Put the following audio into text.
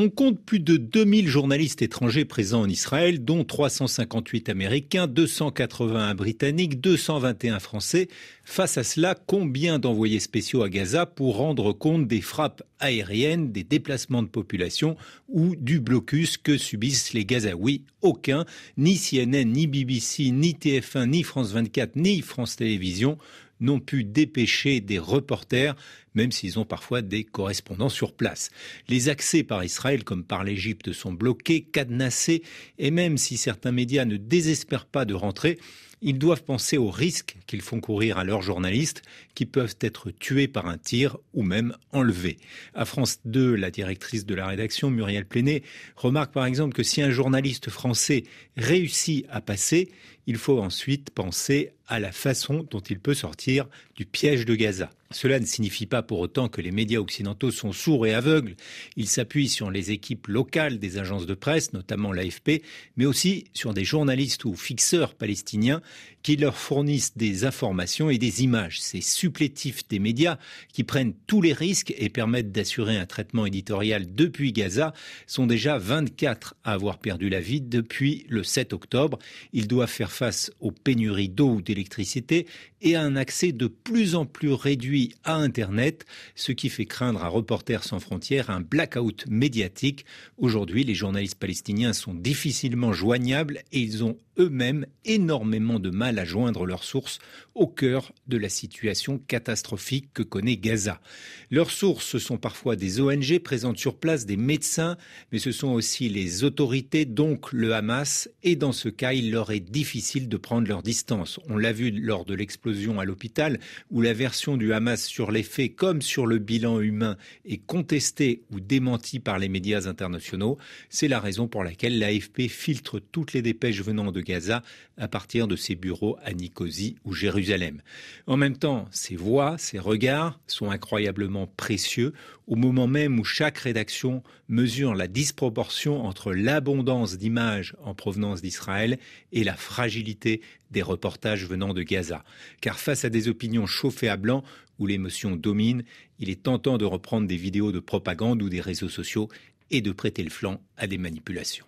On compte plus de 2000 journalistes étrangers présents en Israël, dont 358 Américains, 281 Britanniques, 221 Français. Face à cela, combien d'envoyés spéciaux à Gaza pour rendre compte des frappes aériennes, des déplacements de population ou du blocus que subissent les Gazaouis? Aucun, ni CNN, ni BBC, ni TF1, ni France 24, ni France Télévisions n'ont pu dépêcher des reporters, même s'ils ont parfois des correspondants sur place. Les accès par Israël comme par l'Égypte sont bloqués, cadenassés, et même si certains médias ne désespèrent pas de rentrer, ils doivent penser aux risques qu'ils font courir à leurs journalistes, qui peuvent être tués par un tir ou même enlevés. À France 2, la directrice de la rédaction, Muriel Pléné, remarque par exemple que si un journaliste français réussit à passer, il faut ensuite penser à la façon dont il peut sortir du piège de Gaza. Cela ne signifie pas pour autant que les médias occidentaux sont sourds et aveugles. Ils s'appuient sur les équipes locales des agences de presse, notamment l'AFP, mais aussi sur des journalistes ou fixeurs palestiniens qui leur fournissent des informations et des images. Ces supplétifs des médias qui prennent tous les risques et permettent d'assurer un traitement éditorial depuis Gaza sont déjà 24 à avoir perdu la vie depuis le 7 octobre. Ils doivent faire face aux pénuries d'eau ou d'électricité et à un accès de plus en plus réduit à Internet, ce qui fait craindre à Reporters sans frontières un blackout médiatique. Aujourd'hui, les journalistes palestiniens sont difficilement joignables et ils ont eux-mêmes énormément de mal à joindre leurs sources au cœur de la situation catastrophique que connaît Gaza. Leurs sources, ce sont parfois des ONG présentes sur place, des médecins, mais ce sont aussi les autorités, donc le Hamas, et dans ce cas, il leur est difficile de prendre leur distance. On l'a vu lors de l'explosion à l'hôpital, où la version du Hamas sur les faits comme sur le bilan humain est contestée ou démentie par les médias internationaux. C'est la raison pour laquelle l'AFP filtre toutes les dépêches venant de Gaza à partir de ses bureaux à Nicosie ou Jérusalem. En même temps, ces voix, ces regards sont incroyablement précieux au moment même où chaque rédaction mesure la disproportion entre l'abondance d'images en provenance d'Israël et la fragilité des reportages de Gaza. Car face à des opinions chauffées à blanc où l'émotion domine, il est tentant de reprendre des vidéos de propagande ou des réseaux sociaux et de prêter le flanc à des manipulations.